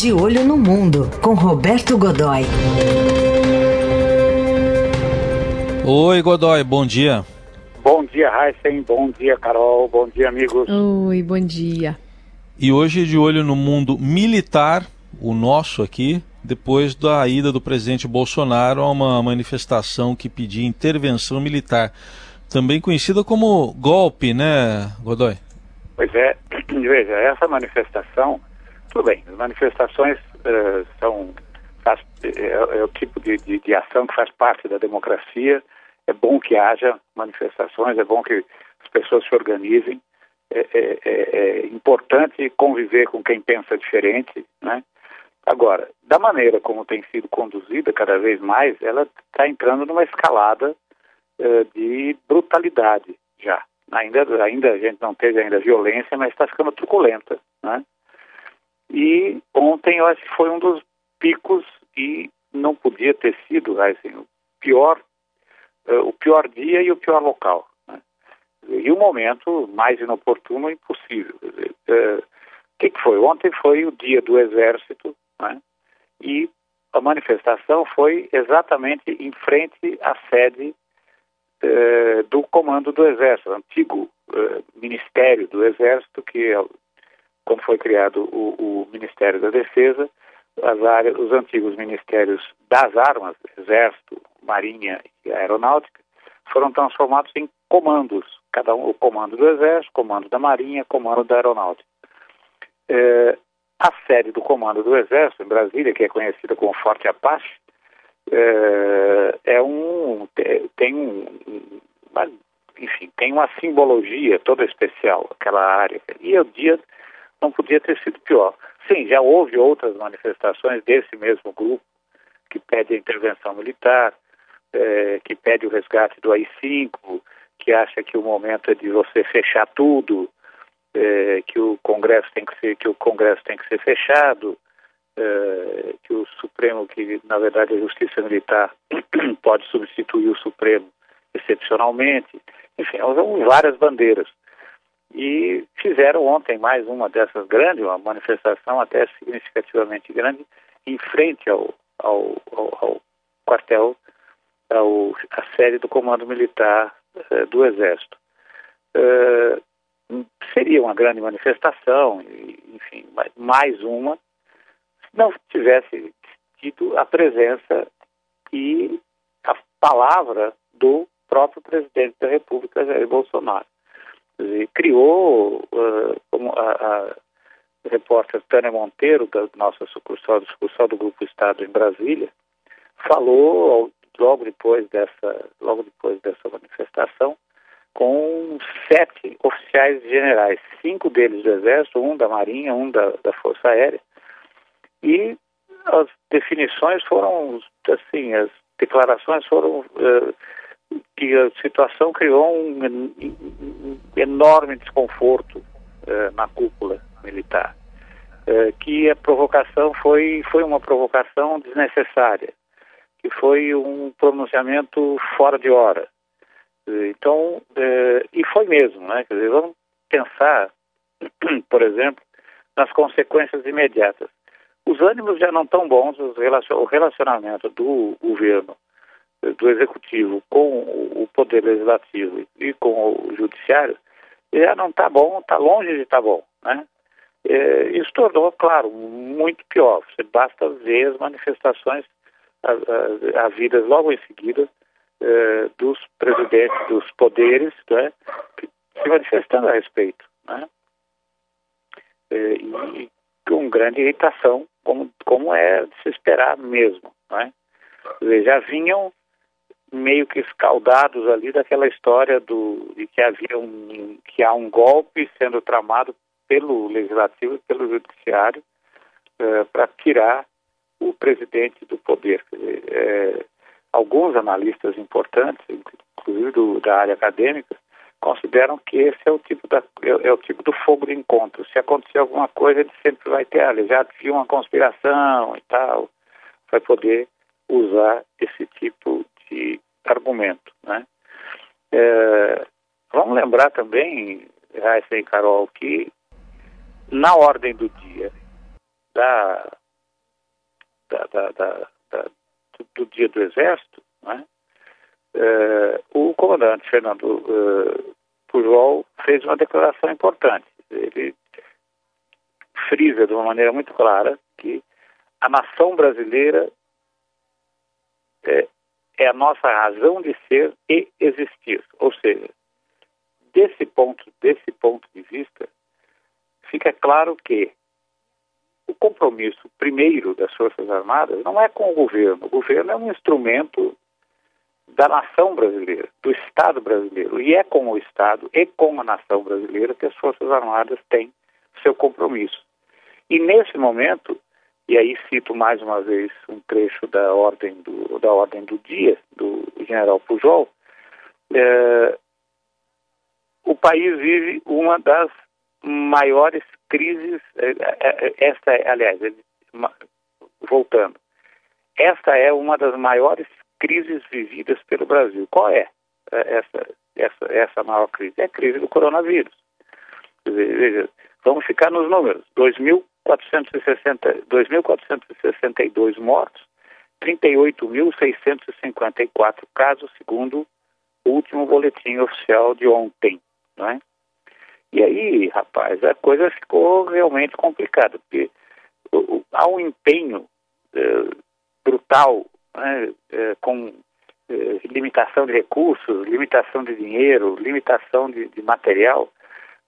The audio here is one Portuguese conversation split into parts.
De Olho no Mundo, com Roberto Godoy. Oi, Godoy, bom dia. Bom dia, Heisen. Bom dia, Carol. Bom dia, amigos. Oi, bom dia. E hoje, de olho no mundo militar, o nosso aqui, depois da ida do presidente Bolsonaro a uma manifestação que pedia intervenção militar, também conhecida como golpe, né, Godoy? Pois é, veja, essa manifestação, tudo bem, as manifestações uh, são faz, é, é, o tipo de, de, de, ação que faz parte da democracia. É bom que haja manifestações, é bom que as pessoas se organizem. É, é, é, é importante conviver com quem pensa diferente, né? Agora, da maneira como tem sido conduzida cada vez mais, ela está entrando numa escalada uh, de brutalidade já. Ainda, ainda a gente não teve ainda violência, mas está ficando truculenta, né? E ontem eu acho que foi um dos picos e não podia ter sido assim, o pior, uh, o pior dia e o pior local. Né? E o momento mais inoportuno impossível. O uh, que, que foi? Ontem foi o dia do Exército né? E a manifestação foi exatamente em frente à sede eh, do Comando do Exército, antigo eh, Ministério do Exército, que quando foi criado o, o Ministério da Defesa, as áreas, os antigos ministérios das armas, Exército, Marinha e Aeronáutica, foram transformados em comandos, cada um o comando do Exército, comando da Marinha, comando da Aeronáutica. É, a sede do Comando do Exército, em Brasília, que é conhecida como Forte Apache, é, é um tem um, uma, enfim tem uma simbologia toda especial aquela área e o dia não podia ter sido pior. Sim, já houve outras manifestações desse mesmo grupo que pede a intervenção militar, é, que pede o resgate do AI-5, que acha que o momento é de você fechar tudo, é, que o Congresso tem que ser que o Congresso tem que ser fechado, é, que o Supremo, que na verdade a Justiça Militar pode substituir o Supremo excepcionalmente, enfim, usam várias bandeiras. E fizeram ontem mais uma dessas grandes, uma manifestação até significativamente grande, em frente ao, ao, ao, ao quartel, ao, à sede do Comando Militar eh, do Exército. Uh, seria uma grande manifestação, enfim, mais uma, se não tivesse tido a presença e a palavra do próprio presidente da República, Jair Bolsonaro. Criou, uh, como a, a repórter Tânia Monteiro, da nossa sucursal, sucursal do Grupo Estado em Brasília, falou logo depois dessa, logo depois dessa manifestação, com sete oficiais generais, cinco deles do Exército, um da Marinha, um da, da Força Aérea. E as definições foram, assim, as declarações foram uh, que a situação criou um, enorme desconforto uh, na cúpula militar. Uh, que a provocação foi, foi uma provocação desnecessária, que foi um pronunciamento fora de hora então, é, e foi mesmo, né? Quer dizer, vamos pensar, por exemplo, nas consequências imediatas. Os ânimos já não estão bons, o relacionamento do governo, do executivo com o poder legislativo e com o judiciário já não está bom, está longe de estar tá bom, né? É, isso tornou, claro, muito pior. Você basta ver as manifestações havidas logo em seguida eh, dos presidentes dos poderes né, se manifestando a respeito. Né? Eh, e com grande irritação, como, como é de se esperar mesmo. Né? Já vinham meio que escaldados ali daquela história do, de que havia um, que há um golpe sendo tramado pelo legislativo e pelo judiciário uh, para tirar o presidente do poder. Dizer, é, alguns analistas importantes, inclusive do, da área acadêmica, consideram que esse é o tipo da é, é, o tipo do fogo de encontro. Se acontecer alguma coisa, ele sempre vai ter, olha, já viu uma conspiração e tal, vai poder usar esse tipo de argumento, né? É, vamos lembrar também, Raíssa e Carol, que na ordem do dia da da, da, da, do dia do Exército, né, uh, o comandante Fernando uh, Pujol fez uma declaração importante. Ele frisa de uma maneira muito clara que a nação brasileira é, é a nossa razão de ser e existir. Ou seja, desse ponto, desse ponto de vista, fica claro que o compromisso primeiro das Forças Armadas não é com o governo. O governo é um instrumento da nação brasileira, do Estado brasileiro. E é com o Estado e com a nação brasileira que as Forças Armadas têm seu compromisso. E nesse momento, e aí cito mais uma vez um trecho da ordem do, da ordem do dia do general Pujol, é, o país vive uma das maiores crises, é, é, é, esta aliás, voltando, esta é uma das maiores crises vividas pelo Brasil. Qual é essa, essa, essa maior crise? É a crise do coronavírus. Veja, vamos ficar nos números. 2.462 mortos, 38.654 casos, segundo o último boletim oficial de ontem. Não é? E aí, rapaz, a coisa ficou realmente complicada, porque há um empenho eh, brutal, né, eh, com eh, limitação de recursos, limitação de dinheiro, limitação de, de material,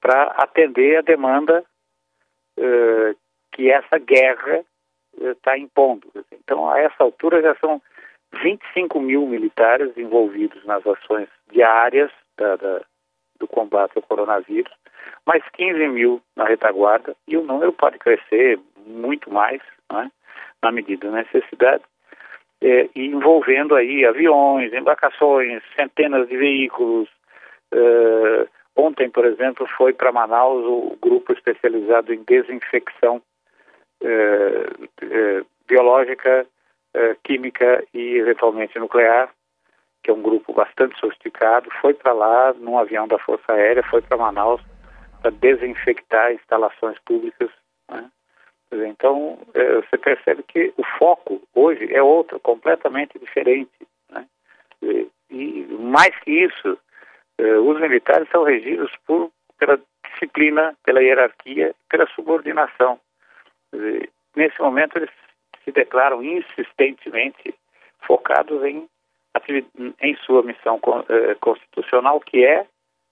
para atender a demanda que essa guerra está impondo. Então, a essa altura já são 25 mil militares envolvidos nas ações diárias da, da, do combate ao coronavírus, mais 15 mil na retaguarda, e o número pode crescer muito mais, né, na medida da necessidade, é, envolvendo aí aviões, embarcações, centenas de veículos. É, ontem, por exemplo, foi para Manaus o grupo especializado em desinfecção é, é biológica, é, química e eventualmente nuclear, que é um grupo bastante sofisticado, foi para lá num avião da Força Aérea, foi para Manaus para desinfectar instalações públicas. Né? Então, é, você percebe que o foco hoje é outro, completamente diferente. Né? E, e, mais que isso, os militares são regidos por, pela disciplina, pela hierarquia, pela subordinação. nesse momento, eles se declaram insistentemente focados em em sua missão eh, constitucional, que é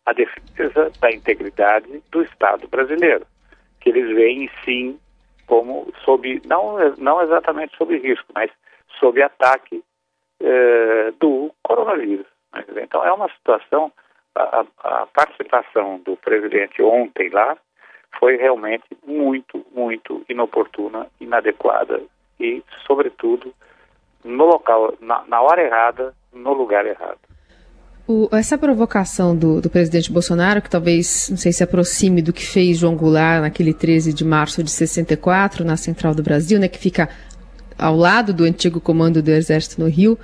a defesa da integridade do Estado brasileiro, que eles veem sim como sob não não exatamente sob risco, mas sob ataque eh, do coronavírus. Né? Então é uma situação a, a, participação do presidente ontem lá foi realmente muito muito inoportuna, inadequada e sobretudo no local, na, na hora errada, no lugar errado. O, essa provocação do, do, presidente Bolsonaro, que talvez, não sei se aproxime do que fez João Goulart naquele 13 de março de 64, na Central do Brasil, né, que fica ao lado do antigo comando do Exército no Rio,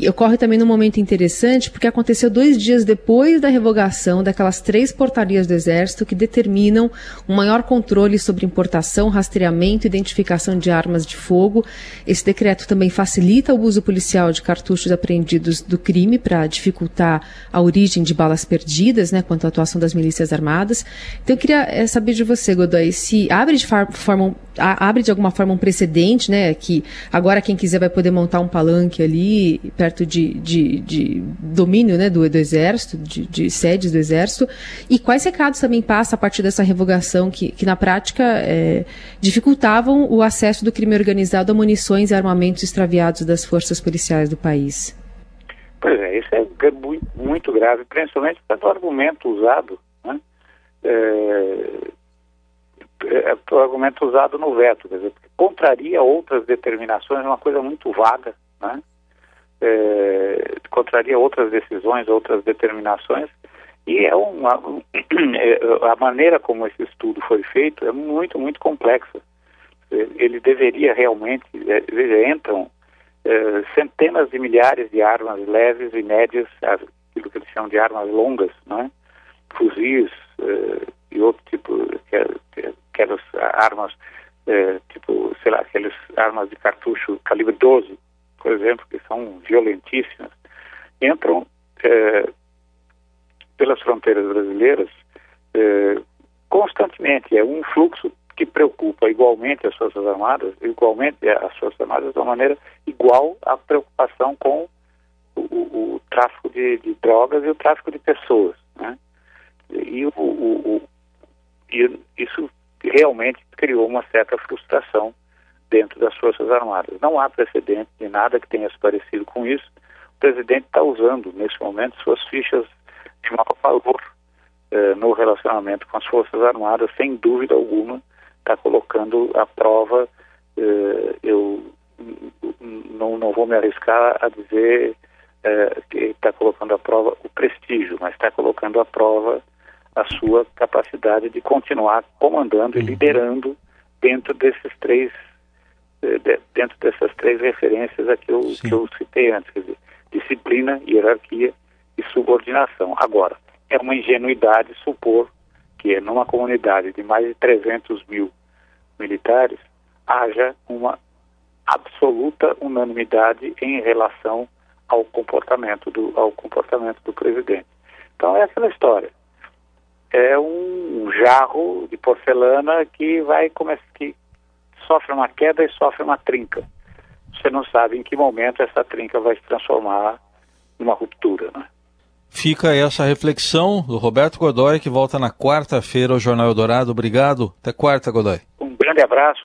e ocorre também num momento interessante, porque aconteceu dois dias depois da revogação daquelas três portarias do Exército que determinam um maior controle sobre importação, rastreamento e identificação de armas de fogo. Esse decreto também facilita o uso policial de cartuchos apreendidos do crime para dificultar a origem de balas perdidas, né, quanto à atuação das milícias armadas. Então eu queria é, saber de você, Godoy, se abre de, forma, abre de alguma forma um precedente, né, que agora quem quiser vai poder montar um palanque ali perto de, de, de domínio né, do, do Exército, de, de, sedes do Exército, e quais recados também passa a partir dessa revogação que, que na prática, é, dificultavam o acesso do crime organizado a munições e armamentos extraviados das forças policiais do país? Pois é, isso é muito, grave, principalmente pelo argumento usado, né? É, é, o argumento usado no veto, quer dizer, contraria outras determinações, é uma coisa muito vaga, né? É, contraria outras decisões, outras determinações, e é uma, a maneira como esse estudo foi feito é muito, muito complexa. Ele deveria realmente, é, entram é, centenas de milhares de armas leves e médias, aquilo que eles chamam de armas longas, né? fuzis é, e outro tipo, que, que armas é, tipo sei lá, aquelas armas de cartucho calibre 12, por exemplo, violentíssimas, entram é, pelas fronteiras brasileiras é, constantemente. É um fluxo que preocupa igualmente as Forças Armadas, igualmente as Forças Armadas de uma maneira igual à preocupação com o, o, o tráfico de, de, drogas e o tráfico de pessoas. Né? E, o, e isso realmente criou uma certa frustração dentro das Forças Armadas. Não há precedente de nada que tenha se parecido com isso. O presidente está usando, nesse momento, suas fichas de maior valor eh, no relacionamento com as Forças Armadas, sem dúvida alguma, está colocando à prova, eh, eu não, não vou me arriscar a dizer eh, que está colocando à prova o prestígio, mas está colocando à prova a sua capacidade de continuar comandando uhum. e liderando dentro desses três dentro dessas três referências a que eu, que eu citei antes, quer dizer, disciplina, hierarquia e subordinação. Agora, é uma ingenuidade supor que numa comunidade de mais de 300 mil militares haja uma absoluta unanimidade em relação ao comportamento do, ao comportamento do presidente. Então é aquela história. É um, um jarro de porcelana que vai começar que sofre uma queda e sofre uma trinca. Você não sabe em que momento essa trinca vai se transformar numa ruptura, né? Fica essa reflexão do Roberto Godoy, que volta na quarta-feira ao Jornal Eldorado. Obrigado. Até quarta, Godoy. Um grande abraço.